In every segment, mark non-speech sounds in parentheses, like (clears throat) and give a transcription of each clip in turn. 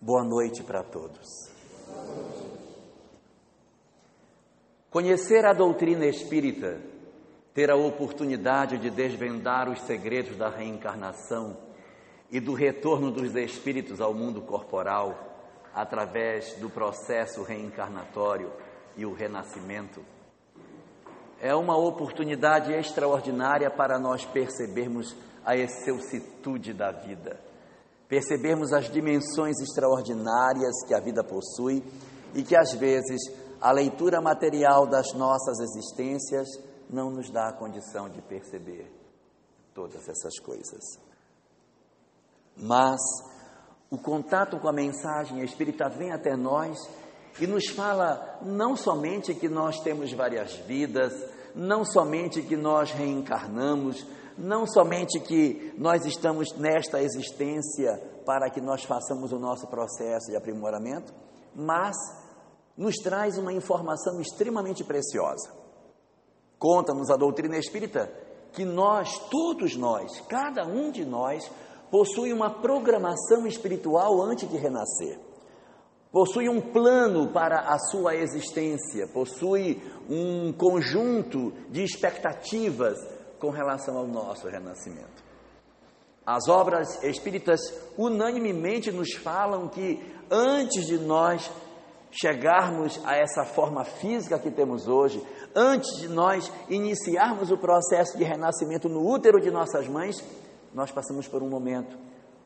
Boa noite para todos. Conhecer a doutrina espírita, ter a oportunidade de desvendar os segredos da reencarnação e do retorno dos espíritos ao mundo corporal através do processo reencarnatório e o renascimento, é uma oportunidade extraordinária para nós percebermos a excelsitude da vida percebermos as dimensões extraordinárias que a vida possui e que às vezes a leitura material das nossas existências não nos dá a condição de perceber todas essas coisas. Mas o contato com a mensagem espírita vem até nós e nos fala não somente que nós temos várias vidas, não somente que nós reencarnamos, não somente que nós estamos nesta existência para que nós façamos o nosso processo de aprimoramento, mas nos traz uma informação extremamente preciosa. Conta-nos a doutrina espírita que nós, todos nós, cada um de nós, possui uma programação espiritual antes de renascer. Possui um plano para a sua existência, possui um conjunto de expectativas com relação ao nosso renascimento. As obras espíritas unanimemente nos falam que antes de nós chegarmos a essa forma física que temos hoje, antes de nós iniciarmos o processo de renascimento no útero de nossas mães, nós passamos por um momento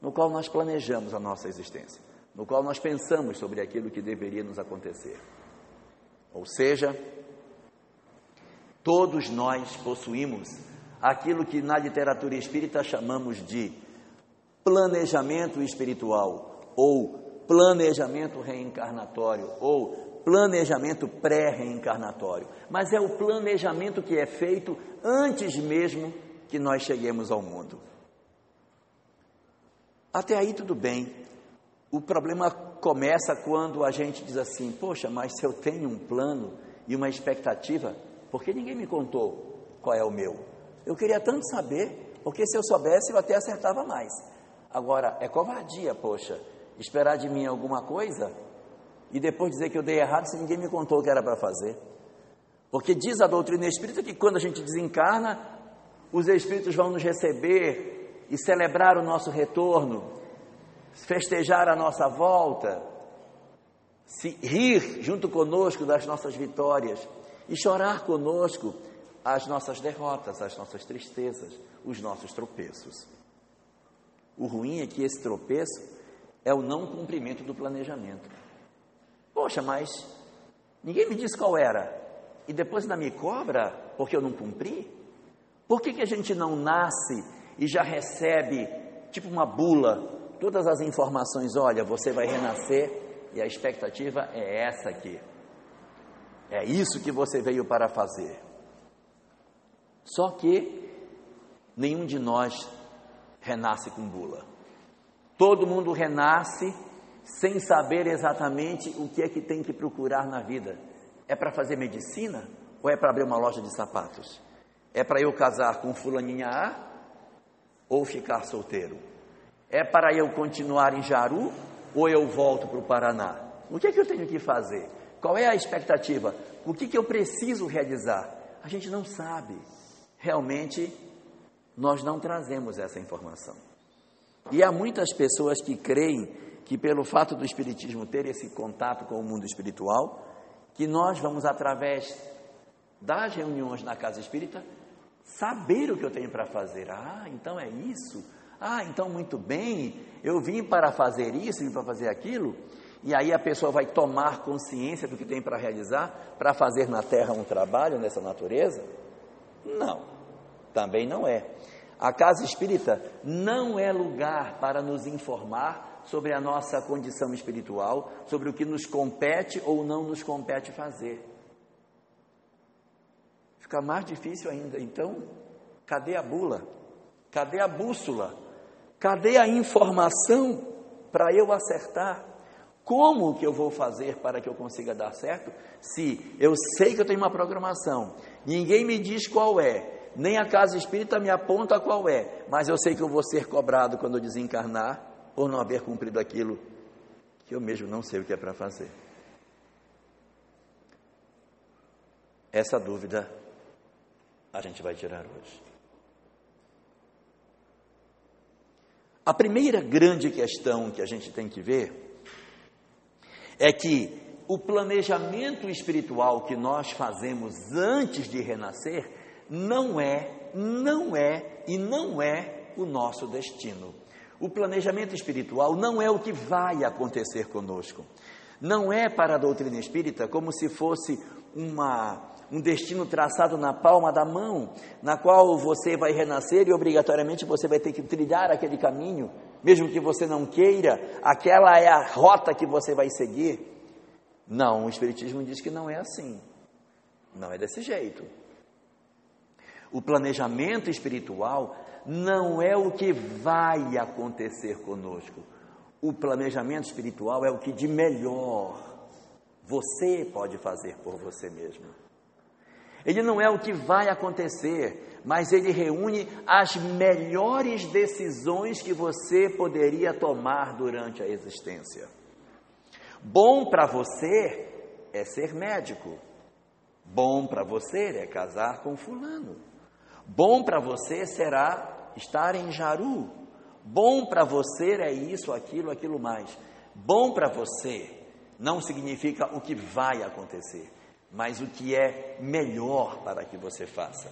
no qual nós planejamos a nossa existência, no qual nós pensamos sobre aquilo que deveria nos acontecer. Ou seja, todos nós possuímos aquilo que na literatura espírita chamamos de planejamento espiritual ou planejamento reencarnatório ou planejamento pré-reencarnatório, mas é o planejamento que é feito antes mesmo que nós cheguemos ao mundo. Até aí tudo bem. O problema começa quando a gente diz assim: Poxa, mas se eu tenho um plano e uma expectativa, por que ninguém me contou qual é o meu? Eu queria tanto saber, porque se eu soubesse eu até acertava mais. Agora, é covardia, poxa, esperar de mim alguma coisa e depois dizer que eu dei errado se ninguém me contou o que era para fazer. Porque diz a doutrina espírita que quando a gente desencarna, os espíritos vão nos receber e celebrar o nosso retorno, festejar a nossa volta, se rir junto conosco das nossas vitórias e chorar conosco as nossas derrotas, as nossas tristezas, os nossos tropeços. O ruim é que esse tropeço é o não cumprimento do planejamento. Poxa, mas ninguém me disse qual era. E depois ainda me cobra porque eu não cumpri? Por que, que a gente não nasce e já recebe, tipo uma bula, todas as informações? Olha, você vai renascer e a expectativa é essa aqui. É isso que você veio para fazer. Só que nenhum de nós renasce com bula. Todo mundo renasce sem saber exatamente o que é que tem que procurar na vida. É para fazer medicina ou é para abrir uma loja de sapatos? É para eu casar com fulaninha A ou ficar solteiro? É para eu continuar em Jaru ou eu volto para o Paraná? O que é que eu tenho que fazer? Qual é a expectativa? O que, que eu preciso realizar? A gente não sabe realmente nós não trazemos essa informação. E há muitas pessoas que creem que, pelo fato do Espiritismo ter esse contato com o mundo espiritual, que nós vamos, através das reuniões na casa espírita, saber o que eu tenho para fazer. Ah, então é isso. Ah, então muito bem, eu vim para fazer isso, vim para fazer aquilo. E aí a pessoa vai tomar consciência do que tem para realizar, para fazer na terra um trabalho nessa natureza. Não, também não é. A casa espírita não é lugar para nos informar sobre a nossa condição espiritual, sobre o que nos compete ou não nos compete fazer. Fica mais difícil ainda. Então, cadê a bula? Cadê a bússola? Cadê a informação para eu acertar? Como que eu vou fazer para que eu consiga dar certo? Se eu sei que eu tenho uma programação, ninguém me diz qual é, nem a casa espírita me aponta qual é, mas eu sei que eu vou ser cobrado quando eu desencarnar por não haver cumprido aquilo que eu mesmo não sei o que é para fazer. Essa dúvida a gente vai tirar hoje. A primeira grande questão que a gente tem que ver é que o planejamento espiritual que nós fazemos antes de renascer não é, não é e não é o nosso destino. O planejamento espiritual não é o que vai acontecer conosco. Não é para a doutrina espírita como se fosse uma um destino traçado na palma da mão, na qual você vai renascer e obrigatoriamente você vai ter que trilhar aquele caminho, mesmo que você não queira, aquela é a rota que você vai seguir. Não, o Espiritismo diz que não é assim. Não é desse jeito. O planejamento espiritual não é o que vai acontecer conosco. O planejamento espiritual é o que de melhor você pode fazer por você mesmo. Ele não é o que vai acontecer, mas ele reúne as melhores decisões que você poderia tomar durante a existência. Bom para você é ser médico. Bom para você é casar com fulano. Bom para você será estar em Jaru. Bom para você é isso, aquilo, aquilo mais. Bom para você não significa o que vai acontecer mas o que é melhor para que você faça.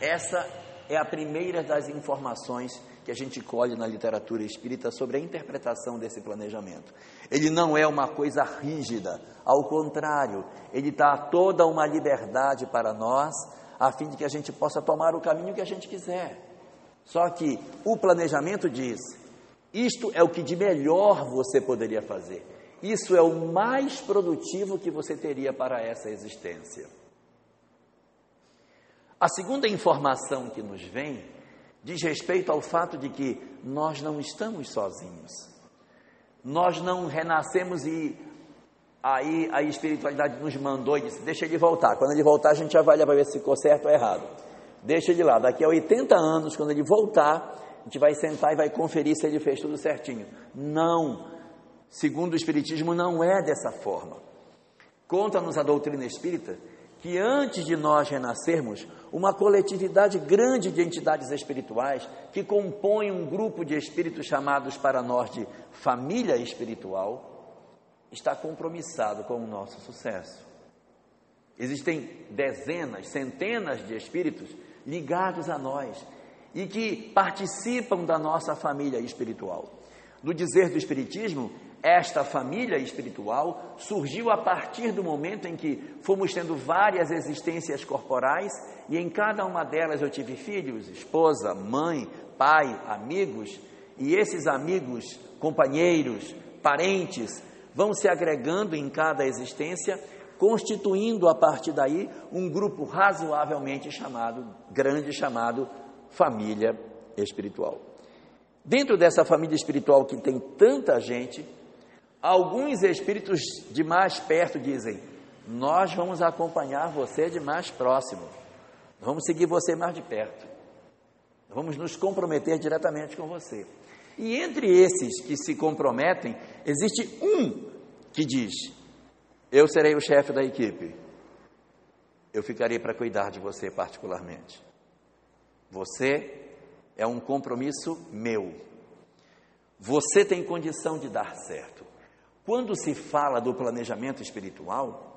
Essa é a primeira das informações que a gente colhe na literatura espírita sobre a interpretação desse planejamento. Ele não é uma coisa rígida, ao contrário, ele dá toda uma liberdade para nós, a fim de que a gente possa tomar o caminho que a gente quiser. Só que o planejamento diz: isto é o que de melhor você poderia fazer. Isso é o mais produtivo que você teria para essa existência. A segunda informação que nos vem diz respeito ao fato de que nós não estamos sozinhos. Nós não renascemos e aí a espiritualidade nos mandou e disse: deixa ele voltar. Quando ele voltar, a gente avalia para ver se ficou certo ou errado. Deixa ele lá. Daqui a 80 anos, quando ele voltar, a gente vai sentar e vai conferir se ele fez tudo certinho. Não segundo o Espiritismo, não é dessa forma. Conta-nos a doutrina espírita que antes de nós renascermos, uma coletividade grande de entidades espirituais que compõem um grupo de espíritos chamados para nós de família espiritual, está compromissado com o nosso sucesso. Existem dezenas, centenas de espíritos ligados a nós e que participam da nossa família espiritual. No dizer do Espiritismo, esta família espiritual surgiu a partir do momento em que fomos tendo várias existências corporais e em cada uma delas eu tive filhos, esposa, mãe, pai, amigos, e esses amigos, companheiros, parentes vão se agregando em cada existência, constituindo a partir daí um grupo razoavelmente chamado, grande chamado família espiritual. Dentro dessa família espiritual que tem tanta gente, Alguns espíritos de mais perto dizem: Nós vamos acompanhar você de mais próximo, vamos seguir você mais de perto, vamos nos comprometer diretamente com você. E entre esses que se comprometem, existe um que diz: Eu serei o chefe da equipe, eu ficarei para cuidar de você particularmente. Você é um compromisso meu. Você tem condição de dar certo. Quando se fala do planejamento espiritual,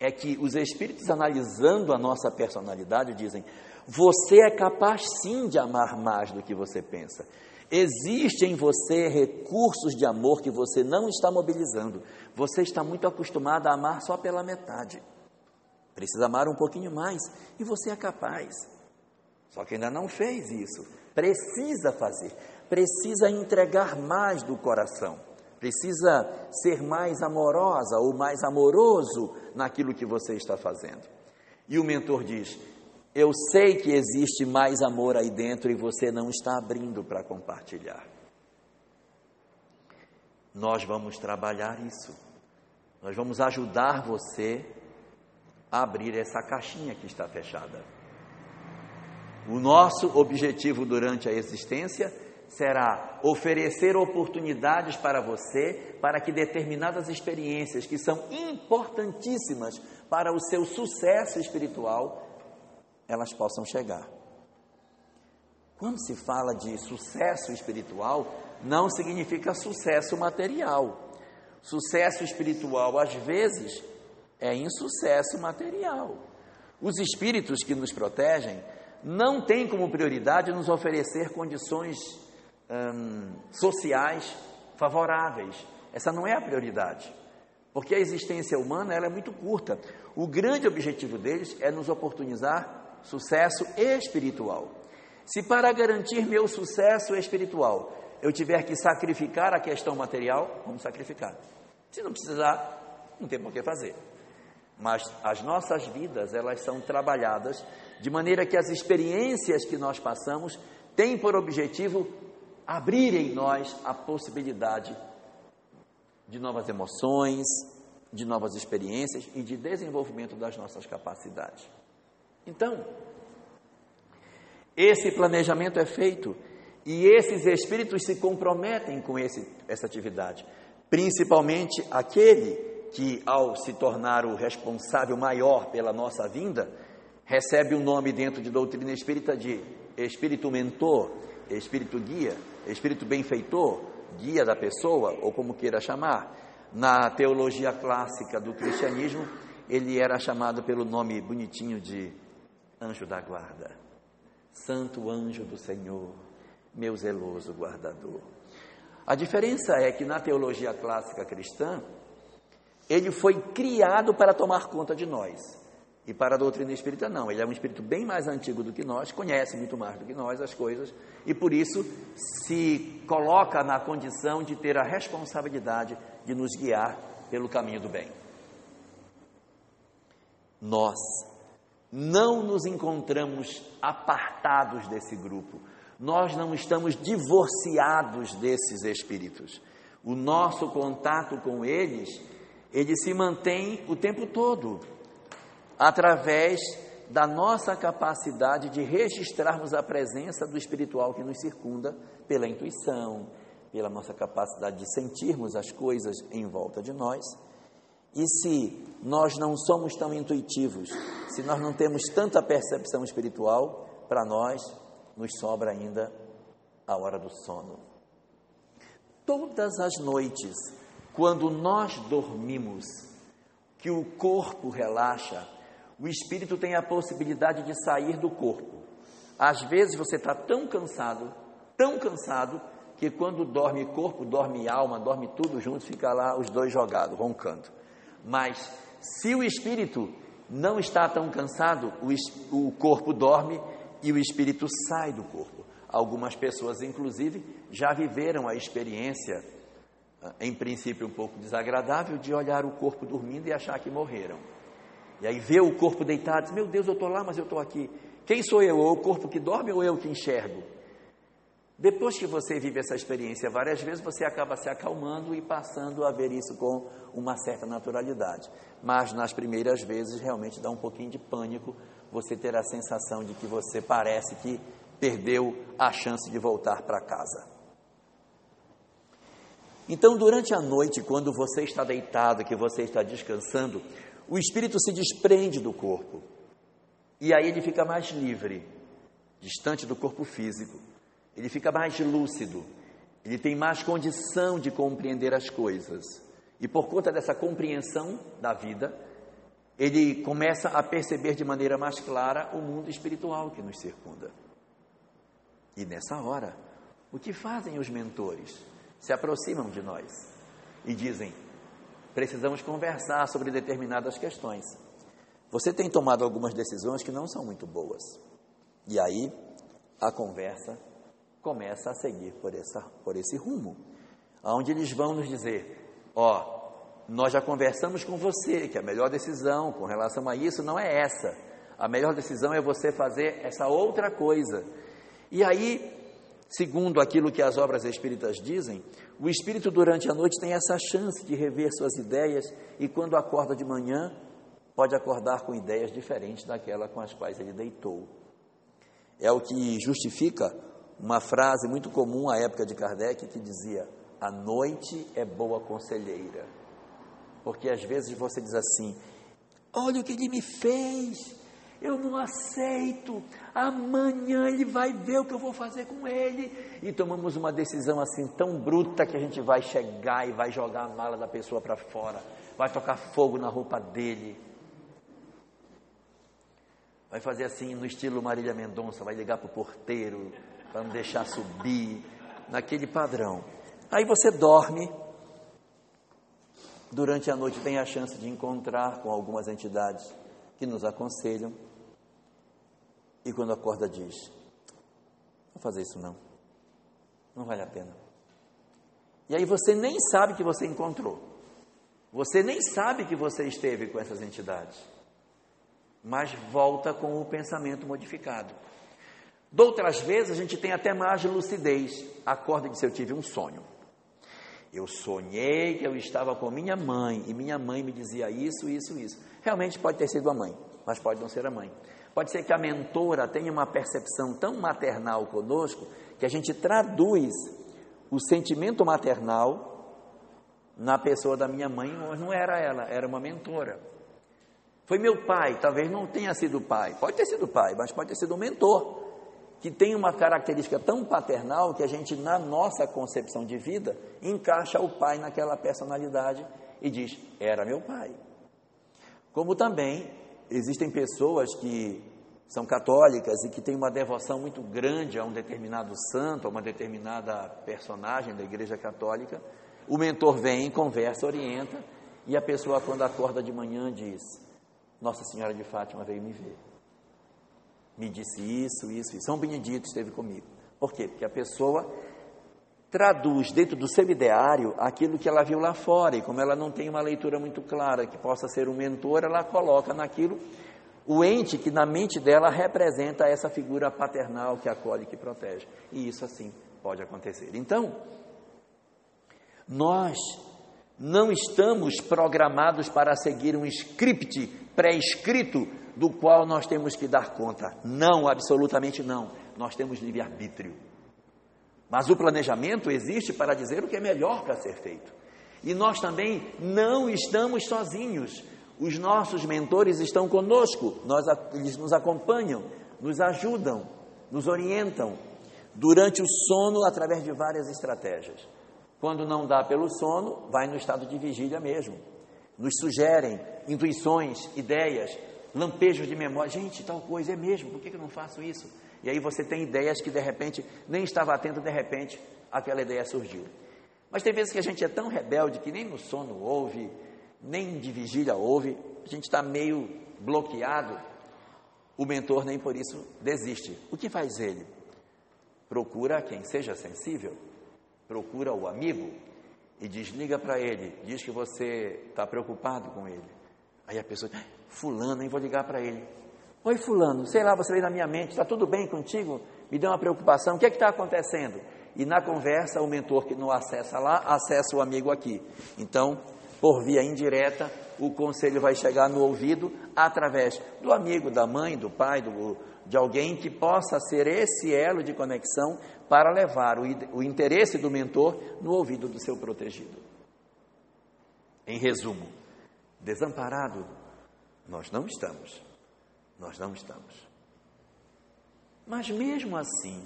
é que os espíritos analisando a nossa personalidade dizem: você é capaz sim de amar mais do que você pensa. Existe em você recursos de amor que você não está mobilizando. Você está muito acostumado a amar só pela metade. Precisa amar um pouquinho mais e você é capaz. Só que ainda não fez isso. Precisa fazer. Precisa entregar mais do coração precisa ser mais amorosa ou mais amoroso naquilo que você está fazendo. E o mentor diz: Eu sei que existe mais amor aí dentro e você não está abrindo para compartilhar. Nós vamos trabalhar isso. Nós vamos ajudar você a abrir essa caixinha que está fechada. O nosso objetivo durante a existência será oferecer oportunidades para você para que determinadas experiências que são importantíssimas para o seu sucesso espiritual, elas possam chegar. Quando se fala de sucesso espiritual, não significa sucesso material. Sucesso espiritual, às vezes, é insucesso material. Os espíritos que nos protegem não têm como prioridade nos oferecer condições hum, sociais favoráveis. Essa não é a prioridade. Porque a existência humana ela é muito curta. O grande objetivo deles é nos oportunizar sucesso espiritual. Se para garantir meu sucesso espiritual eu tiver que sacrificar a questão material, vamos sacrificar. Se não precisar, não tem por que fazer. Mas as nossas vidas, elas são trabalhadas de maneira que as experiências que nós passamos têm por objetivo abrir em nós a possibilidade de novas emoções, de novas experiências e de desenvolvimento das nossas capacidades. Então, esse planejamento é feito e esses espíritos se comprometem com esse, essa atividade, principalmente aquele que, ao se tornar o responsável maior pela nossa vinda, recebe o um nome dentro de doutrina espírita de espírito mentor, espírito guia, espírito benfeitor, guia da pessoa, ou como queira chamar. Na teologia clássica do cristianismo, ele era chamado pelo nome bonitinho de anjo da guarda. Santo anjo do Senhor, meu zeloso guardador. A diferença é que na teologia clássica cristã, ele foi criado para tomar conta de nós. E para a doutrina espírita, não. Ele é um espírito bem mais antigo do que nós, conhece muito mais do que nós as coisas, e por isso se coloca na condição de ter a responsabilidade de nos guiar pelo caminho do bem. Nós não nos encontramos apartados desse grupo, nós não estamos divorciados desses espíritos. O nosso contato com eles, ele se mantém o tempo todo, através da nossa capacidade de registrarmos a presença do espiritual que nos circunda pela intuição, pela nossa capacidade de sentirmos as coisas em volta de nós e se nós não somos tão intuitivos, se nós não temos tanta percepção espiritual, para nós nos sobra ainda a hora do sono. Todas as noites, quando nós dormimos, que o corpo relaxa, o espírito tem a possibilidade de sair do corpo. Às vezes você está tão cansado, tão cansado, que quando dorme corpo, dorme alma, dorme tudo junto, fica lá os dois jogados, roncando. Mas se o espírito não está tão cansado, o, o corpo dorme e o espírito sai do corpo. Algumas pessoas, inclusive, já viveram a experiência, ah, em princípio um pouco desagradável, de olhar o corpo dormindo e achar que morreram. E aí vê o corpo deitado, diz, meu Deus, eu estou lá, mas eu estou aqui. Quem sou eu? Ou o corpo que dorme ou eu que enxergo? Depois que você vive essa experiência várias vezes, você acaba se acalmando e passando a ver isso com uma certa naturalidade. Mas nas primeiras vezes realmente dá um pouquinho de pânico você ter a sensação de que você parece que perdeu a chance de voltar para casa. Então, durante a noite, quando você está deitado, que você está descansando, o espírito se desprende do corpo. E aí ele fica mais livre, distante do corpo físico ele fica mais lúcido, ele tem mais condição de compreender as coisas. E por conta dessa compreensão da vida, ele começa a perceber de maneira mais clara o mundo espiritual que nos circunda. E nessa hora, o que fazem os mentores? Se aproximam de nós e dizem: precisamos conversar sobre determinadas questões. Você tem tomado algumas decisões que não são muito boas. E aí, a conversa começa a seguir por, essa, por esse rumo, onde eles vão nos dizer: ó, oh, nós já conversamos com você que a melhor decisão com relação a isso não é essa, a melhor decisão é você fazer essa outra coisa. E aí, segundo aquilo que as obras espíritas dizem, o espírito durante a noite tem essa chance de rever suas ideias e quando acorda de manhã, pode acordar com ideias diferentes daquela com as quais ele deitou. É o que justifica uma frase muito comum à época de Kardec que dizia: A noite é boa conselheira. Porque às vezes você diz assim: Olha o que ele me fez, eu não aceito, amanhã ele vai ver o que eu vou fazer com ele. E tomamos uma decisão assim tão bruta que a gente vai chegar e vai jogar a mala da pessoa para fora, vai tocar fogo na roupa dele. Vai fazer assim no estilo Marília Mendonça, vai ligar para o porteiro para não deixar subir, naquele padrão. Aí você dorme, durante a noite tem a chance de encontrar com algumas entidades que nos aconselham e quando acorda diz: Não fazer isso não. Não vale a pena. E aí você nem sabe que você encontrou. Você nem sabe que você esteve com essas entidades. Mas volta com o pensamento modificado. Doutras vezes a gente tem até mais lucidez. Acorda e diz: Eu tive um sonho. Eu sonhei que eu estava com minha mãe e minha mãe me dizia isso, isso, isso. Realmente pode ter sido a mãe, mas pode não ser a mãe. Pode ser que a mentora tenha uma percepção tão maternal conosco que a gente traduz o sentimento maternal na pessoa da minha mãe, mas não era ela, era uma mentora. Foi meu pai, talvez não tenha sido pai, pode ter sido pai, mas pode ter sido um mentor, que tem uma característica tão paternal que a gente, na nossa concepção de vida, encaixa o pai naquela personalidade e diz: era meu pai. Como também existem pessoas que são católicas e que têm uma devoção muito grande a um determinado santo, a uma determinada personagem da Igreja Católica. O mentor vem, conversa, orienta, e a pessoa, quando acorda de manhã, diz: Nossa Senhora de Fátima veio me ver. Me disse isso, isso, e São Benedito esteve comigo. Por quê? Porque a pessoa traduz dentro do seu ideário aquilo que ela viu lá fora, e como ela não tem uma leitura muito clara que possa ser um mentor, ela coloca naquilo o ente que na mente dela representa essa figura paternal que acolhe, que protege. E isso assim pode acontecer. Então, nós não estamos programados para seguir um script pré-escrito do qual nós temos que dar conta. Não, absolutamente não. Nós temos livre-arbítrio. Mas o planejamento existe para dizer o que é melhor para ser feito. E nós também não estamos sozinhos. Os nossos mentores estão conosco, nós, eles nos acompanham, nos ajudam, nos orientam durante o sono através de várias estratégias. Quando não dá pelo sono, vai no estado de vigília mesmo. Nos sugerem intuições, ideias, lampejos de memória. Gente, tal coisa é mesmo, por que eu não faço isso? E aí você tem ideias que de repente nem estava atento, de repente aquela ideia surgiu. Mas tem vezes que a gente é tão rebelde que nem no sono ouve, nem de vigília houve, a gente está meio bloqueado, o mentor nem por isso desiste. O que faz ele? Procura quem seja sensível, procura o amigo e desliga para ele, diz que você está preocupado com ele. Aí a pessoa, ah, fulano, nem vou ligar para ele. Oi fulano, sei lá, você veio na minha mente, está tudo bem contigo? Me deu uma preocupação, o que é que está acontecendo? E na conversa, o mentor que não acessa lá, acessa o amigo aqui. Então, por via indireta, o conselho vai chegar no ouvido através do amigo, da mãe, do pai, do, de alguém que possa ser esse elo de conexão para levar o, o interesse do mentor no ouvido do seu protegido. Em resumo, desamparado, nós não estamos. Nós não estamos. Mas mesmo assim,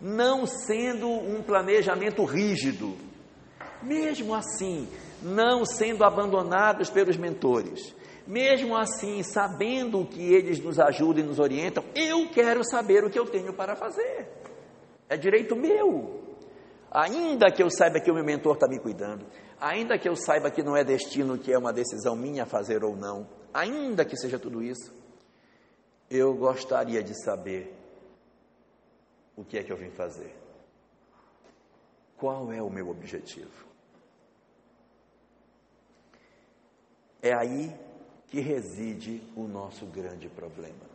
não sendo um planejamento rígido, mesmo assim, não sendo abandonados pelos mentores, mesmo assim, sabendo que eles nos ajudam e nos orientam, eu quero saber o que eu tenho para fazer. É direito meu. Ainda que eu saiba que o meu mentor está me cuidando, ainda que eu saiba que não é destino, que é uma decisão minha fazer ou não, ainda que seja tudo isso, eu gostaria de saber o que é que eu vim fazer. Qual é o meu objetivo? É aí que reside o nosso grande problema.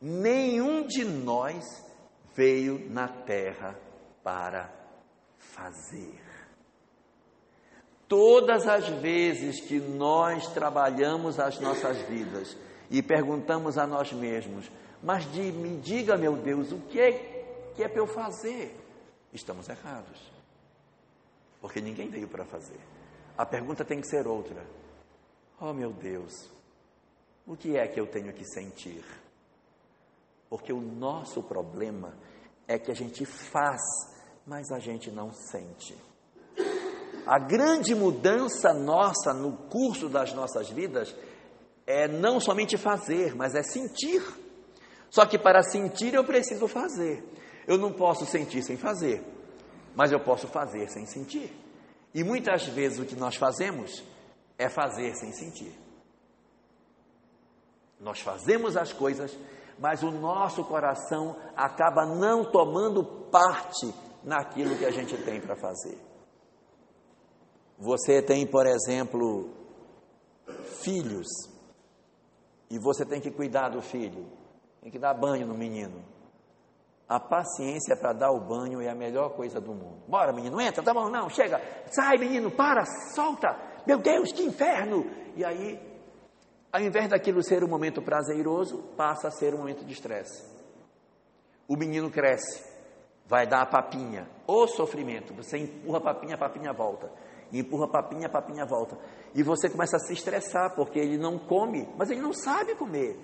Nenhum de nós veio na terra para fazer. Todas as vezes que nós trabalhamos as nossas vidas e perguntamos a nós mesmos, mas de, me diga, meu Deus, o que é que é para eu fazer. Estamos errados. Porque ninguém veio para fazer. A pergunta tem que ser outra. Oh meu Deus, o que é que eu tenho que sentir? Porque o nosso problema é que a gente faz, mas a gente não sente. A grande mudança nossa no curso das nossas vidas é não somente fazer, mas é sentir. Só que para sentir eu preciso fazer. Eu não posso sentir sem fazer, mas eu posso fazer sem sentir. E muitas vezes o que nós fazemos é fazer sem sentir. Nós fazemos as coisas, mas o nosso coração acaba não tomando parte naquilo que a gente tem para fazer. Você tem, por exemplo, filhos, e você tem que cuidar do filho, tem que dar banho no menino. A paciência para dar o banho é a melhor coisa do mundo. Bora, menino, entra, tá bom, não, chega, sai, menino, para, solta, meu Deus, que inferno! E aí, ao invés daquilo ser um momento prazeroso, passa a ser um momento de estresse. O menino cresce, vai dar a papinha, o sofrimento, você empurra a papinha, a papinha volta, empurra a papinha, a papinha volta, e você começa a se estressar, porque ele não come, mas ele não sabe comer.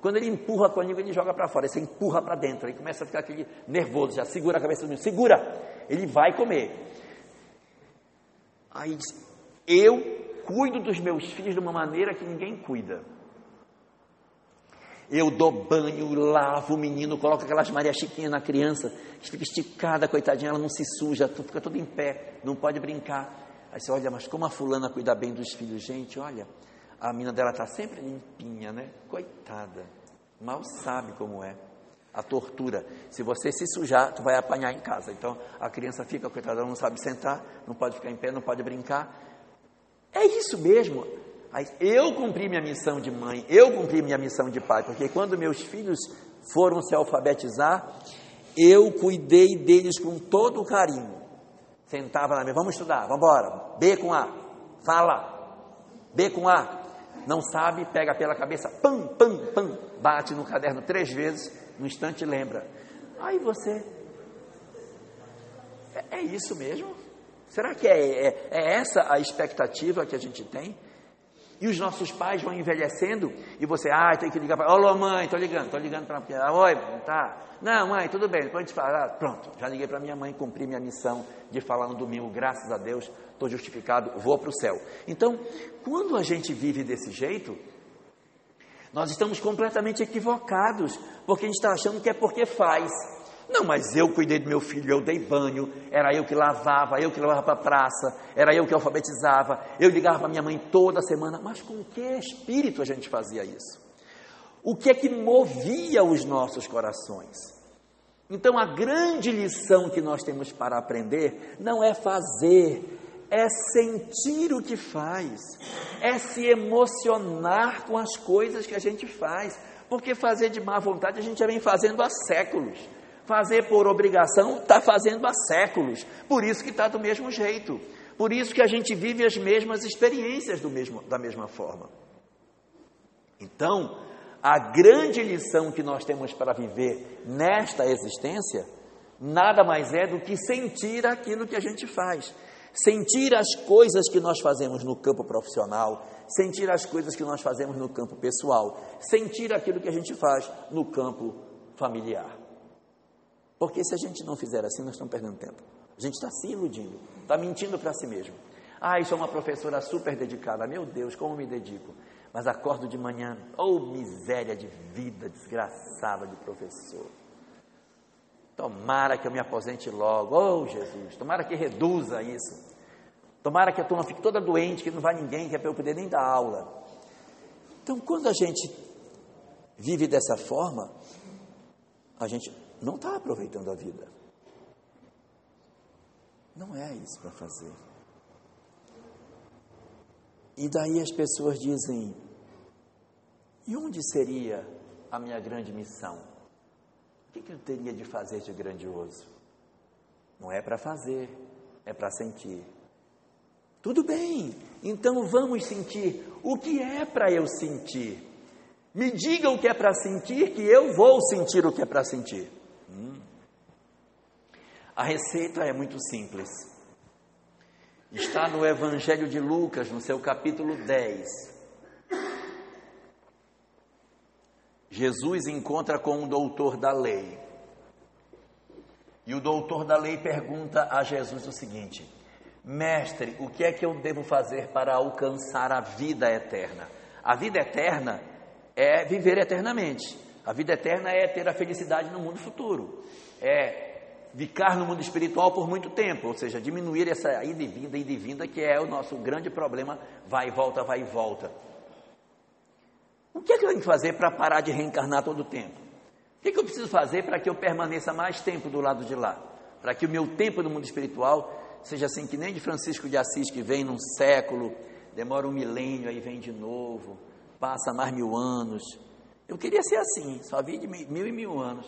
Quando ele empurra com a língua, ele joga para fora. Você empurra para dentro. Ele começa a ficar aquele nervoso, já segura a cabeça do menino. Segura! Ele vai comer. Aí diz, eu cuido dos meus filhos de uma maneira que ninguém cuida. Eu dou banho, lavo o menino, coloco aquelas Maria Chiquinha na criança, que fica esticada, coitadinha, ela não se suja, fica toda em pé, não pode brincar. Aí você olha, mas como a fulana cuida bem dos filhos? Gente, olha, a mina dela está sempre limpinha, né? Coitada, mal sabe como é a tortura. Se você se sujar, tu vai apanhar em casa. Então a criança fica, coitada, ela não sabe sentar, não pode ficar em pé, não pode brincar. É isso mesmo. Eu cumpri minha missão de mãe, eu cumpri minha missão de pai, porque quando meus filhos foram se alfabetizar, eu cuidei deles com todo o carinho. Sentava na mesa, vamos estudar, vamos embora. B com A, fala. B com A, não sabe, pega pela cabeça, pam, pam, pam, bate no caderno três vezes, no instante lembra. Aí você. É, é isso mesmo? Será que é, é, é essa a expectativa que a gente tem? E os nossos pais vão envelhecendo e você, ah, tem que ligar para. Alô, mãe, estou ligando, estou ligando para. Ah, oi, tá. Não, mãe, tudo bem, depois a gente fala. Ah, pronto, já liguei para minha mãe, cumpri minha missão de falar no domingo, graças a Deus, estou justificado, vou para o céu. Então, quando a gente vive desse jeito, nós estamos completamente equivocados, porque a gente está achando que é porque faz. Não, mas eu cuidei do meu filho, eu dei banho, era eu que lavava, eu que levava para a praça, era eu que alfabetizava, eu ligava para minha mãe toda semana. Mas com que espírito a gente fazia isso? O que é que movia os nossos corações? Então, a grande lição que nós temos para aprender não é fazer, é sentir o que faz, é se emocionar com as coisas que a gente faz, porque fazer de má vontade a gente já vem fazendo há séculos. Fazer por obrigação está fazendo há séculos, por isso que está do mesmo jeito, por isso que a gente vive as mesmas experiências do mesmo, da mesma forma. Então, a grande lição que nós temos para viver nesta existência nada mais é do que sentir aquilo que a gente faz, sentir as coisas que nós fazemos no campo profissional, sentir as coisas que nós fazemos no campo pessoal, sentir aquilo que a gente faz no campo familiar. Porque se a gente não fizer assim, nós estamos perdendo tempo. A gente está se iludindo, está mentindo para si mesmo. Ah, eu sou uma professora super dedicada. Meu Deus, como me dedico. Mas acordo de manhã, ou oh, miséria de vida desgraçada de professor. Tomara que eu me aposente logo, oh Jesus, tomara que reduza isso. Tomara que a turma fique toda doente, que não vai ninguém, que é para eu poder nem dar aula. Então, quando a gente vive dessa forma, a gente não está aproveitando a vida. Não é isso para fazer. E daí as pessoas dizem: e onde seria a minha grande missão? O que, que eu teria de fazer de grandioso? Não é para fazer, é para sentir. Tudo bem, então vamos sentir. O que é para eu sentir? Me diga o que é para sentir, que eu vou sentir o que é para sentir. Hum. A receita é muito simples. Está no Evangelho de Lucas, no seu capítulo 10. Jesus encontra com um doutor da lei. E o doutor da lei pergunta a Jesus o seguinte: Mestre, o que é que eu devo fazer para alcançar a vida eterna? A vida eterna é viver eternamente. A vida eterna é ter a felicidade no mundo futuro. É ficar no mundo espiritual por muito tempo, ou seja, diminuir essa ida e vinda, ida e vinda, que é o nosso grande problema, vai e volta, vai e volta. O que é que eu tenho que fazer para parar de reencarnar todo o tempo? O que, é que eu preciso fazer para que eu permaneça mais tempo do lado de lá? Para que o meu tempo no mundo espiritual seja assim que nem de Francisco de Assis, que vem num século, demora um milênio, aí vem de novo, passa mais mil anos. Eu queria ser assim, só vi de mil e mil anos.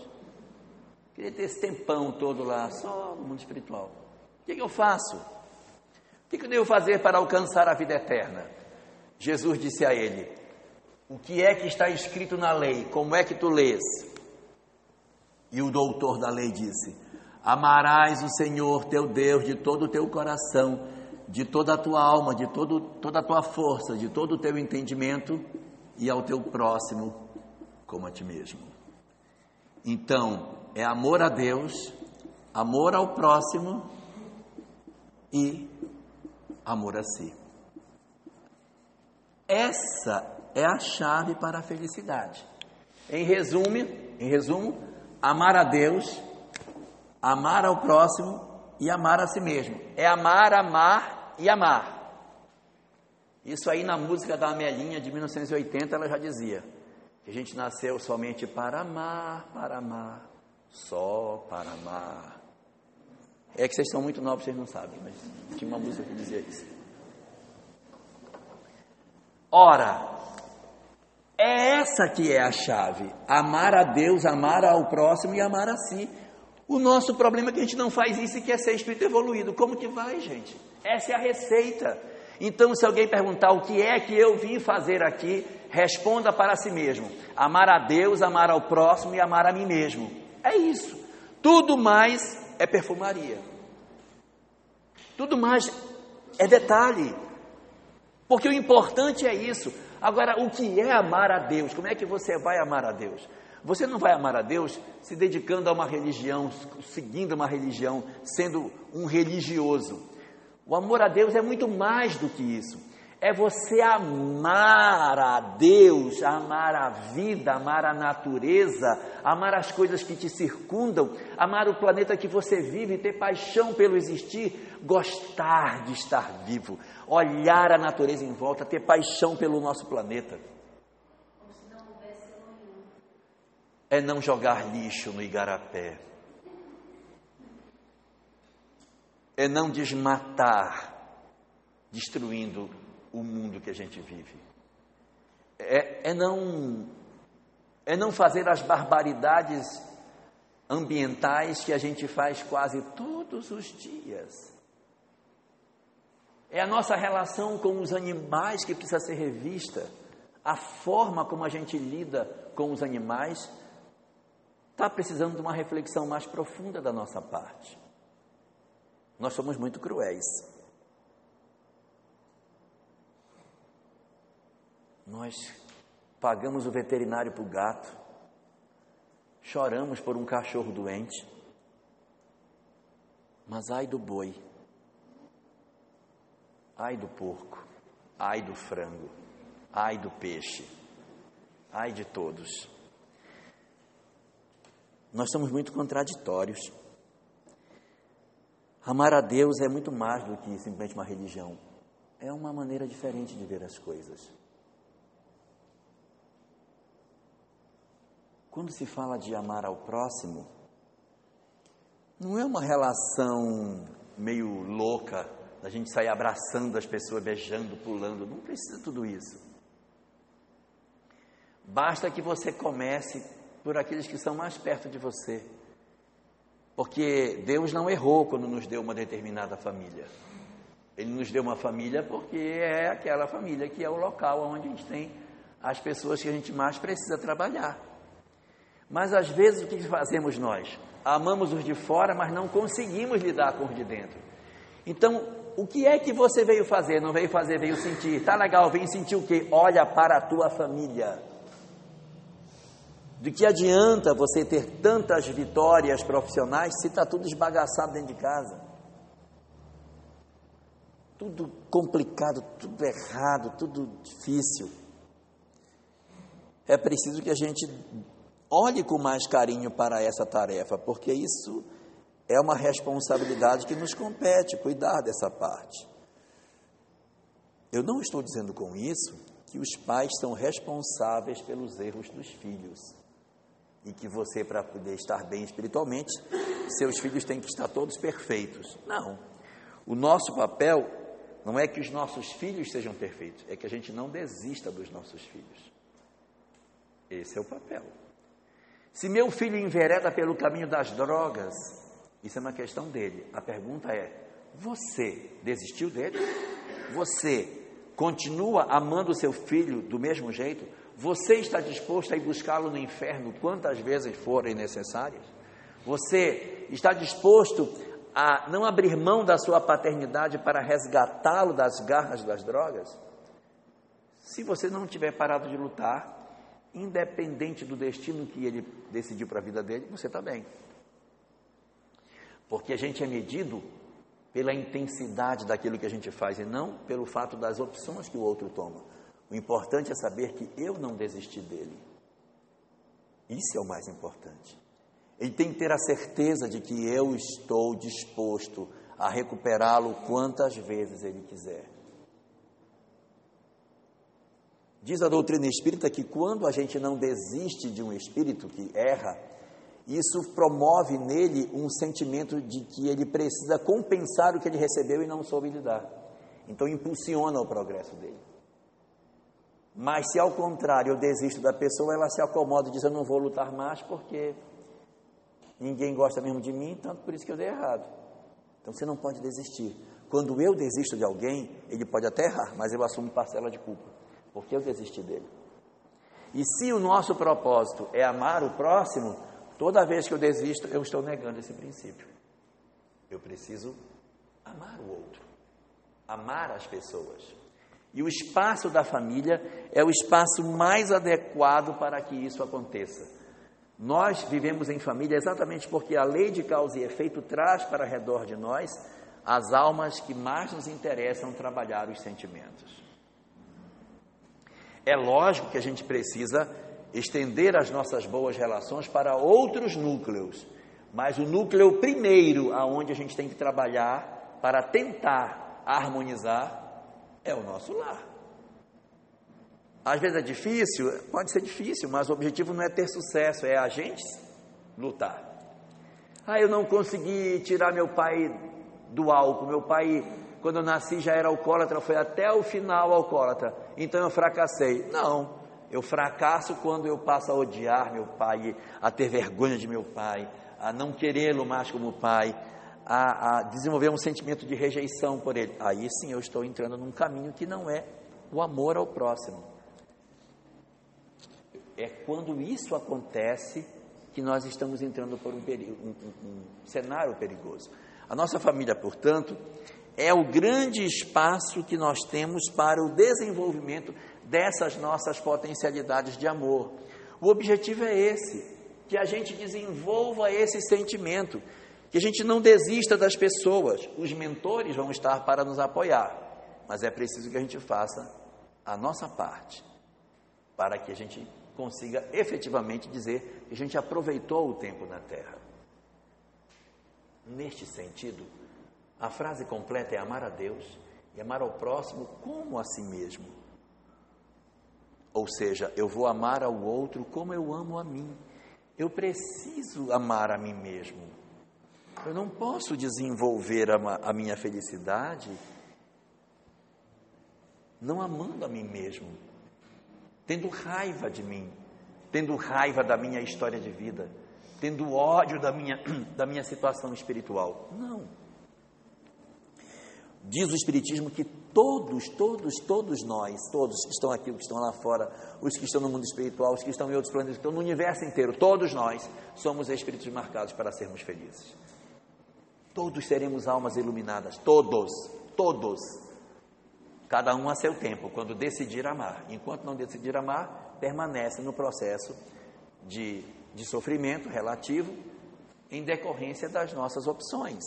Queria ter esse tempão todo lá, só no mundo espiritual. O que, que eu faço? O que, que eu devo fazer para alcançar a vida eterna? Jesus disse a ele: O que é que está escrito na lei? Como é que tu lês? E o doutor da lei disse: Amarás o Senhor teu Deus de todo o teu coração, de toda a tua alma, de todo, toda a tua força, de todo o teu entendimento e ao teu próximo como a ti mesmo. Então, é amor a Deus, amor ao próximo e amor a si. Essa é a chave para a felicidade. Em resumo, em resumo, amar a Deus, amar ao próximo e amar a si mesmo. É amar, amar e amar. Isso aí na música da Amelinha de 1980 ela já dizia que a gente nasceu somente para amar, para amar, só para amar. É que vocês são muito novos, vocês não sabem, mas tinha uma música que dizia isso. Ora, é essa que é a chave: amar a Deus, amar ao próximo e amar a si. O nosso problema é que a gente não faz isso e quer ser espírito evoluído. Como que vai, gente? Essa é a receita. Então, se alguém perguntar o que é que eu vim fazer aqui, responda para si mesmo: amar a Deus, amar ao próximo e amar a mim mesmo. É isso. Tudo mais é perfumaria. Tudo mais é detalhe. Porque o importante é isso. Agora, o que é amar a Deus? Como é que você vai amar a Deus? Você não vai amar a Deus se dedicando a uma religião, seguindo uma religião, sendo um religioso. O amor a Deus é muito mais do que isso. É você amar a Deus, amar a vida, amar a natureza, amar as coisas que te circundam, amar o planeta que você vive, ter paixão pelo existir, gostar de estar vivo, olhar a natureza em volta, ter paixão pelo nosso planeta. é não jogar lixo no igarapé, é não desmatar, destruindo o mundo que a gente vive, é, é não é não fazer as barbaridades ambientais que a gente faz quase todos os dias. É a nossa relação com os animais que precisa ser revista, a forma como a gente lida com os animais está precisando de uma reflexão mais profunda da nossa parte. Nós somos muito cruéis. Nós pagamos o veterinário para o gato, choramos por um cachorro doente, mas ai do boi, ai do porco, ai do frango, ai do peixe, ai de todos. Nós somos muito contraditórios. Amar a Deus é muito mais do que simplesmente uma religião. É uma maneira diferente de ver as coisas. Quando se fala de amar ao próximo, não é uma relação meio louca, da gente sair abraçando as pessoas, beijando, pulando. Não precisa tudo isso. Basta que você comece por aqueles que são mais perto de você. Porque Deus não errou quando nos deu uma determinada família. Ele nos deu uma família porque é aquela família que é o local onde a gente tem as pessoas que a gente mais precisa trabalhar. Mas às vezes o que fazemos nós? Amamos os de fora, mas não conseguimos lidar com os de dentro. Então, o que é que você veio fazer? Não veio fazer, veio sentir. Tá legal, vem sentir o quê? Olha para a tua família. De que adianta você ter tantas vitórias profissionais se está tudo esbagaçado dentro de casa? Tudo complicado, tudo errado, tudo difícil. É preciso que a gente olhe com mais carinho para essa tarefa, porque isso é uma responsabilidade que nos compete cuidar dessa parte. Eu não estou dizendo com isso que os pais são responsáveis pelos erros dos filhos e que você, para poder estar bem espiritualmente, seus filhos têm que estar todos perfeitos. Não. O nosso papel não é que os nossos filhos sejam perfeitos, é que a gente não desista dos nossos filhos. Esse é o papel. Se meu filho envereda pelo caminho das drogas, isso é uma questão dele. A pergunta é: você desistiu dele? Você continua amando o seu filho do mesmo jeito? Você está disposto a ir buscá-lo no inferno quantas vezes forem necessárias? Você está disposto a não abrir mão da sua paternidade para resgatá-lo das garras das drogas? Se você não tiver parado de lutar, independente do destino que ele decidiu para a vida dele, você está bem. Porque a gente é medido pela intensidade daquilo que a gente faz e não pelo fato das opções que o outro toma. O importante é saber que eu não desisti dele. Isso é o mais importante. Ele tem que ter a certeza de que eu estou disposto a recuperá-lo quantas vezes ele quiser. Diz a doutrina espírita que quando a gente não desiste de um espírito que erra, isso promove nele um sentimento de que ele precisa compensar o que ele recebeu e não soube lidar. Então impulsiona o progresso dele. Mas se ao contrário eu desisto da pessoa, ela se acomoda e diz: Eu não vou lutar mais porque ninguém gosta mesmo de mim, tanto por isso que eu dei errado. Então você não pode desistir. Quando eu desisto de alguém, ele pode até errar, mas eu assumo parcela de culpa, porque eu desisti dele. E se o nosso propósito é amar o próximo, Toda vez que eu desisto, eu estou negando esse princípio. Eu preciso amar o outro, amar as pessoas. E o espaço da família é o espaço mais adequado para que isso aconteça. Nós vivemos em família exatamente porque a lei de causa e efeito traz para redor de nós as almas que mais nos interessam trabalhar os sentimentos. É lógico que a gente precisa estender as nossas boas relações para outros núcleos. Mas o núcleo primeiro aonde a gente tem que trabalhar para tentar harmonizar é o nosso lar. Às vezes é difícil, pode ser difícil, mas o objetivo não é ter sucesso, é a gente lutar. Ah, eu não consegui tirar meu pai do álcool. Meu pai, quando eu nasci, já era alcoólatra, foi até o final alcoólatra. Então eu fracassei. Não. Eu fracasso quando eu passo a odiar meu pai, a ter vergonha de meu pai, a não querê-lo mais como pai, a, a, desenvolver um sentimento de rejeição por ele. Aí sim eu estou entrando num caminho que não é o amor ao próximo. É quando isso acontece que nós estamos entrando por um, perigo, um, um, um cenário perigoso. A nossa família, portanto, é o grande espaço que nós temos para o desenvolvimento dessas nossas potencialidades de amor. O objetivo é esse, que a gente desenvolva esse sentimento, que a gente não desista das pessoas. Os mentores vão estar para nos apoiar, mas é preciso que a gente faça a nossa parte para que a gente consiga efetivamente dizer que a gente aproveitou o tempo na Terra. Neste sentido, a frase completa é amar a Deus e amar ao próximo como a si mesmo. Ou seja, eu vou amar ao outro como eu amo a mim. Eu preciso amar a mim mesmo. Eu não posso desenvolver a, a minha felicidade não amando a mim mesmo, tendo raiva de mim, tendo raiva da minha história de vida, tendo ódio da minha, (clears throat) da minha situação espiritual. Não. Diz o Espiritismo que todos, todos, todos nós, todos que estão aqui, os que estão lá fora, os que estão no mundo espiritual, os que estão em outros planetas, que estão no universo inteiro, todos nós somos espíritos marcados para sermos felizes. Todos seremos almas iluminadas, todos, todos. Cada um a seu tempo, quando decidir amar. Enquanto não decidir amar, permanece no processo de, de sofrimento relativo em decorrência das nossas opções.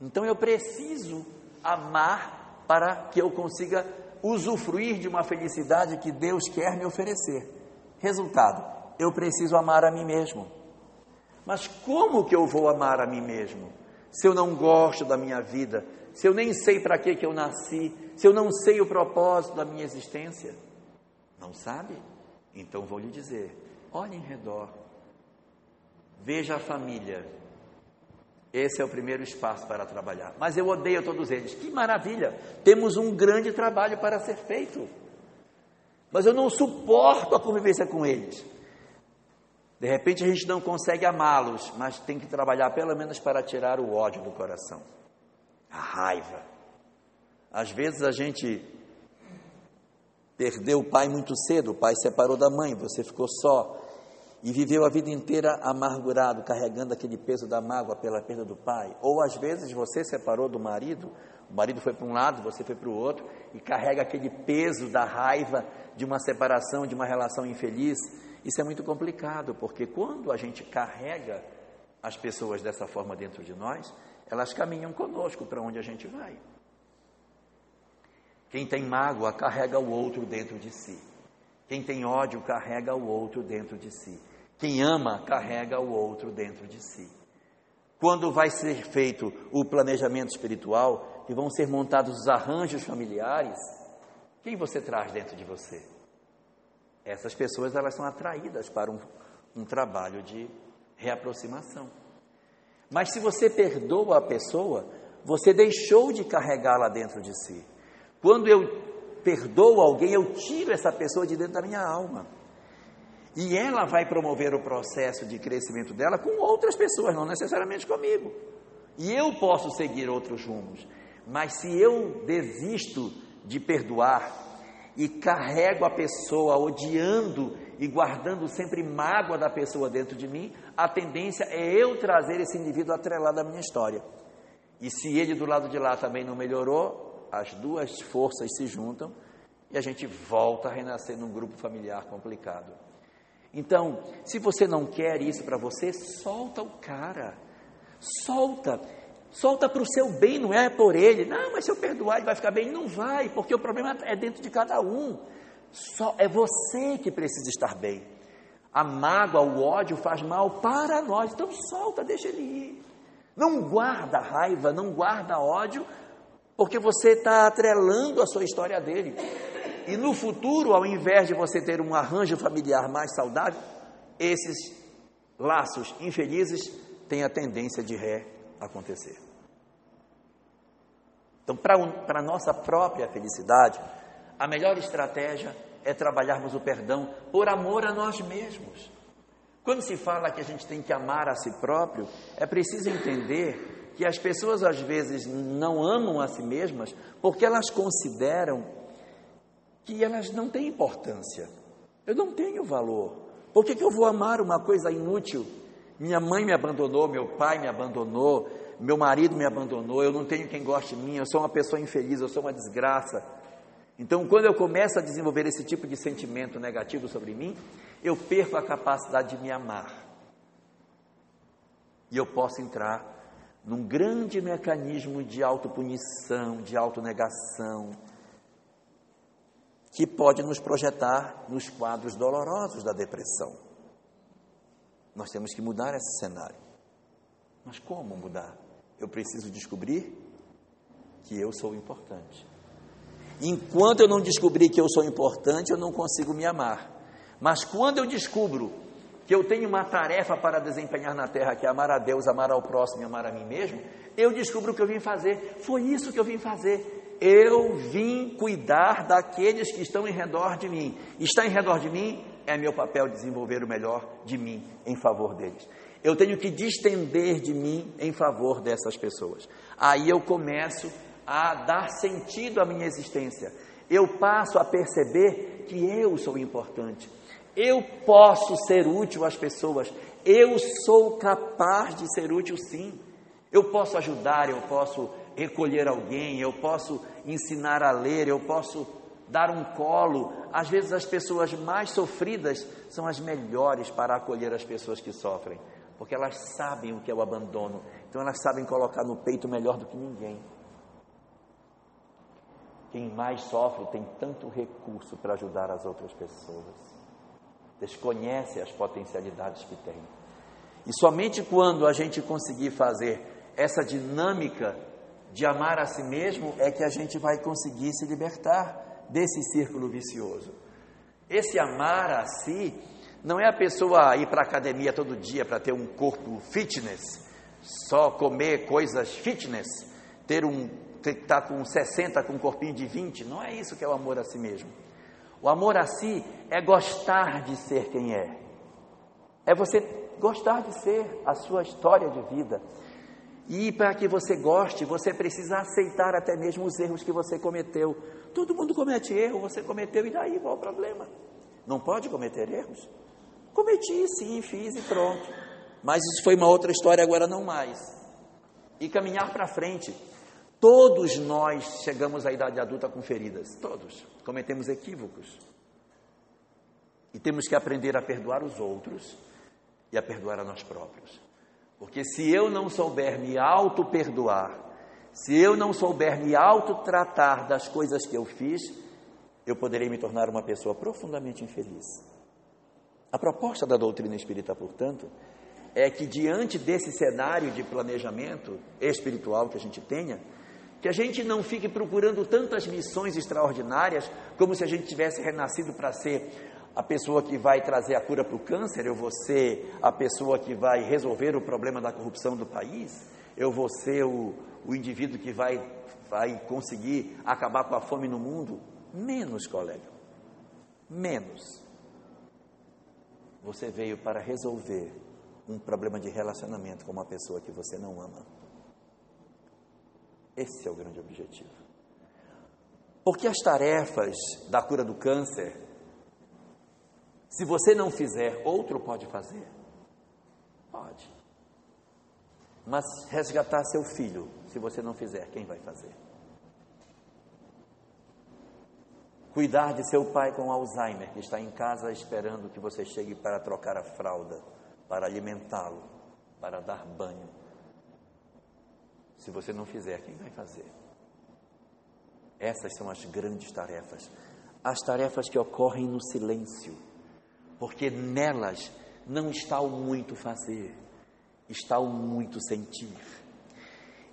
Então eu preciso amar para que eu consiga usufruir de uma felicidade que Deus quer me oferecer. Resultado, eu preciso amar a mim mesmo. Mas como que eu vou amar a mim mesmo? Se eu não gosto da minha vida, se eu nem sei para que, que eu nasci, se eu não sei o propósito da minha existência? Não sabe? Então vou lhe dizer: olhe em redor, veja a família, esse é o primeiro espaço para trabalhar. Mas eu odeio todos eles. Que maravilha! Temos um grande trabalho para ser feito. Mas eu não suporto a convivência com eles. De repente a gente não consegue amá-los, mas tem que trabalhar pelo menos para tirar o ódio do coração, a raiva. Às vezes a gente perdeu o pai muito cedo, o pai separou da mãe, você ficou só e viveu a vida inteira amargurado, carregando aquele peso da mágoa pela perda do pai. Ou às vezes você separou do marido, o marido foi para um lado, você foi para o outro, e carrega aquele peso da raiva de uma separação, de uma relação infeliz. Isso é muito complicado, porque quando a gente carrega as pessoas dessa forma dentro de nós, elas caminham conosco para onde a gente vai. Quem tem mágoa carrega o outro dentro de si. Quem tem ódio carrega o outro dentro de si. Quem ama carrega o outro dentro de si. Quando vai ser feito o planejamento espiritual e vão ser montados os arranjos familiares, quem você traz dentro de você? Essas pessoas elas são atraídas para um, um trabalho de reaproximação. Mas se você perdoa a pessoa, você deixou de carregá-la dentro de si. Quando eu perdoo alguém, eu tiro essa pessoa de dentro da minha alma. E ela vai promover o processo de crescimento dela com outras pessoas, não necessariamente comigo. E eu posso seguir outros rumos. Mas se eu desisto de perdoar e carrego a pessoa odiando e guardando sempre mágoa da pessoa dentro de mim, a tendência é eu trazer esse indivíduo atrelado à minha história. E se ele do lado de lá também não melhorou, as duas forças se juntam e a gente volta a renascer num grupo familiar complicado. Então, se você não quer isso para você, solta o cara. Solta. Solta para o seu bem, não é por ele. Não, mas se eu perdoar, ele vai ficar bem. Não vai, porque o problema é dentro de cada um. Só é você que precisa estar bem. A mágoa, o ódio faz mal para nós. Então solta, deixa ele ir. Não guarda raiva, não guarda ódio, porque você está atrelando a sua história dele. E no futuro, ao invés de você ter um arranjo familiar mais saudável, esses laços infelizes têm a tendência de ré acontecer. Então, para a nossa própria felicidade, a melhor estratégia é trabalharmos o perdão por amor a nós mesmos. Quando se fala que a gente tem que amar a si próprio, é preciso entender que as pessoas às vezes não amam a si mesmas porque elas consideram que elas não têm importância. Eu não tenho valor. Por que, que eu vou amar uma coisa inútil? Minha mãe me abandonou, meu pai me abandonou, meu marido me abandonou, eu não tenho quem goste de mim, eu sou uma pessoa infeliz, eu sou uma desgraça. Então, quando eu começo a desenvolver esse tipo de sentimento negativo sobre mim, eu perco a capacidade de me amar. E eu posso entrar num grande mecanismo de autopunição, de autonegação, que pode nos projetar nos quadros dolorosos da depressão. Nós temos que mudar esse cenário. Mas como mudar? Eu preciso descobrir que eu sou importante. Enquanto eu não descobrir que eu sou importante, eu não consigo me amar. Mas quando eu descubro que eu tenho uma tarefa para desempenhar na terra, que é amar a Deus, amar ao próximo e amar a mim mesmo, eu descubro o que eu vim fazer. Foi isso que eu vim fazer eu vim cuidar daqueles que estão em redor de mim. Está em redor de mim, é meu papel desenvolver o melhor de mim em favor deles. Eu tenho que distender de mim em favor dessas pessoas. Aí eu começo a dar sentido à minha existência. Eu passo a perceber que eu sou importante. Eu posso ser útil às pessoas. Eu sou capaz de ser útil, sim. Eu posso ajudar, eu posso recolher alguém, eu posso ensinar a ler, eu posso dar um colo. Às vezes, as pessoas mais sofridas são as melhores para acolher as pessoas que sofrem, porque elas sabem o que é o abandono, então elas sabem colocar no peito melhor do que ninguém. Quem mais sofre tem tanto recurso para ajudar as outras pessoas, desconhece as potencialidades que tem. E somente quando a gente conseguir fazer essa dinâmica de amar a si mesmo é que a gente vai conseguir se libertar desse círculo vicioso. Esse amar a si não é a pessoa ir para a academia todo dia para ter um corpo fitness, só comer coisas fitness, ter um estar tá com 60 com um corpinho de 20, não é isso que é o amor a si mesmo. O amor a si é gostar de ser quem é. É você gostar de ser a sua história de vida. E para que você goste, você precisa aceitar até mesmo os erros que você cometeu. Todo mundo comete erro, você cometeu, e daí qual o problema? Não pode cometer erros? Cometi, sim, fiz e pronto. Mas isso foi uma outra história, agora não mais. E caminhar para frente. Todos nós chegamos à idade adulta com feridas, todos. Cometemos equívocos. E temos que aprender a perdoar os outros e a perdoar a nós próprios. Porque se eu não souber me auto-perdoar, se eu não souber me auto-tratar das coisas que eu fiz, eu poderei me tornar uma pessoa profundamente infeliz. A proposta da doutrina espírita, portanto, é que diante desse cenário de planejamento espiritual que a gente tenha, que a gente não fique procurando tantas missões extraordinárias como se a gente tivesse renascido para ser a pessoa que vai trazer a cura para o câncer, eu vou ser a pessoa que vai resolver o problema da corrupção do país, eu vou ser o, o indivíduo que vai, vai conseguir acabar com a fome no mundo. Menos, colega, menos. Você veio para resolver um problema de relacionamento com uma pessoa que você não ama. Esse é o grande objetivo. Porque as tarefas da cura do câncer se você não fizer, outro pode fazer? Pode. Mas resgatar seu filho, se você não fizer, quem vai fazer? Cuidar de seu pai com Alzheimer, que está em casa esperando que você chegue para trocar a fralda, para alimentá-lo, para dar banho. Se você não fizer, quem vai fazer? Essas são as grandes tarefas. As tarefas que ocorrem no silêncio porque nelas não está o muito fazer, está o muito sentir.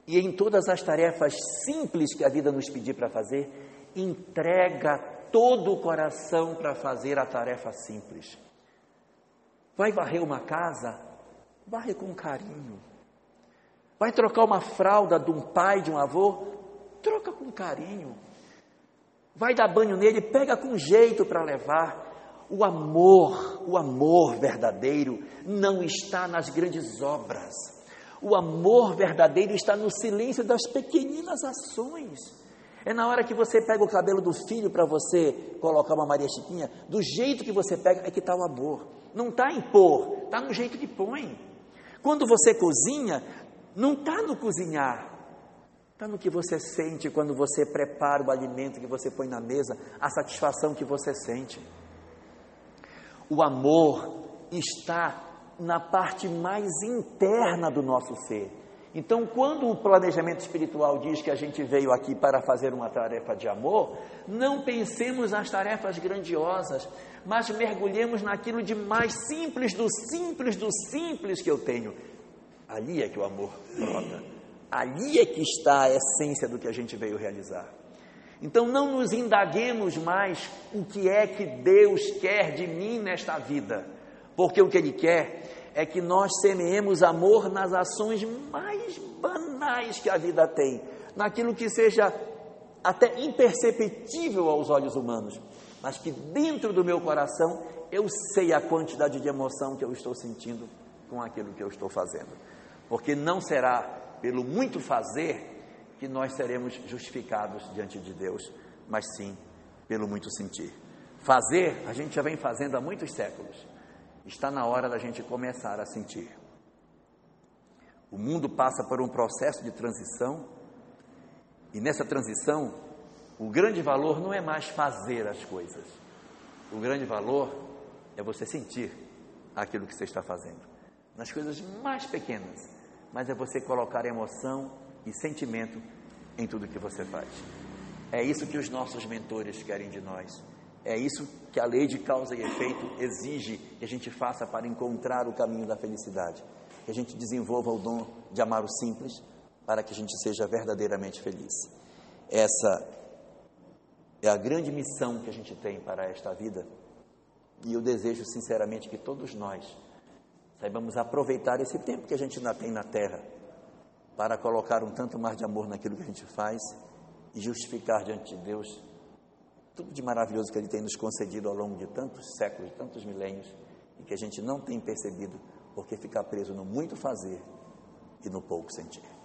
E em todas as tarefas simples que a vida nos pedir para fazer, entrega todo o coração para fazer a tarefa simples. Vai varrer uma casa? Varre com carinho. Vai trocar uma fralda de um pai, de um avô? Troca com carinho. Vai dar banho nele? Pega com jeito para levar. O amor, o amor verdadeiro não está nas grandes obras. O amor verdadeiro está no silêncio das pequeninas ações. É na hora que você pega o cabelo do filho para você colocar uma Maria Chiquinha, do jeito que você pega é que está o amor. Não está em pôr, está no jeito que põe. Quando você cozinha, não está no cozinhar, está no que você sente quando você prepara o alimento que você põe na mesa, a satisfação que você sente. O amor está na parte mais interna do nosso ser. Então, quando o planejamento espiritual diz que a gente veio aqui para fazer uma tarefa de amor, não pensemos nas tarefas grandiosas, mas mergulhemos naquilo de mais simples do simples do simples que eu tenho. Ali é que o amor brota. Ali é que está a essência do que a gente veio realizar. Então não nos indaguemos mais o que é que Deus quer de mim nesta vida, porque o que Ele quer é que nós semeemos amor nas ações mais banais que a vida tem, naquilo que seja até imperceptível aos olhos humanos, mas que dentro do meu coração eu sei a quantidade de emoção que eu estou sentindo com aquilo que eu estou fazendo, porque não será pelo muito fazer que nós seremos justificados diante de Deus, mas sim pelo muito sentir. Fazer, a gente já vem fazendo há muitos séculos. Está na hora da gente começar a sentir. O mundo passa por um processo de transição, e nessa transição, o grande valor não é mais fazer as coisas. O grande valor é você sentir aquilo que você está fazendo. Nas coisas mais pequenas, mas é você colocar emoção e sentimento em tudo que você faz. É isso que os nossos mentores querem de nós. É isso que a lei de causa e efeito exige que a gente faça para encontrar o caminho da felicidade. Que a gente desenvolva o dom de amar o simples para que a gente seja verdadeiramente feliz. Essa é a grande missão que a gente tem para esta vida. E eu desejo sinceramente que todos nós saibamos aproveitar esse tempo que a gente ainda tem na terra para colocar um tanto mais de amor naquilo que a gente faz e justificar diante de Deus tudo de maravilhoso que Ele tem nos concedido ao longo de tantos séculos, de tantos milênios, e que a gente não tem percebido porque ficar preso no muito fazer e no pouco sentir.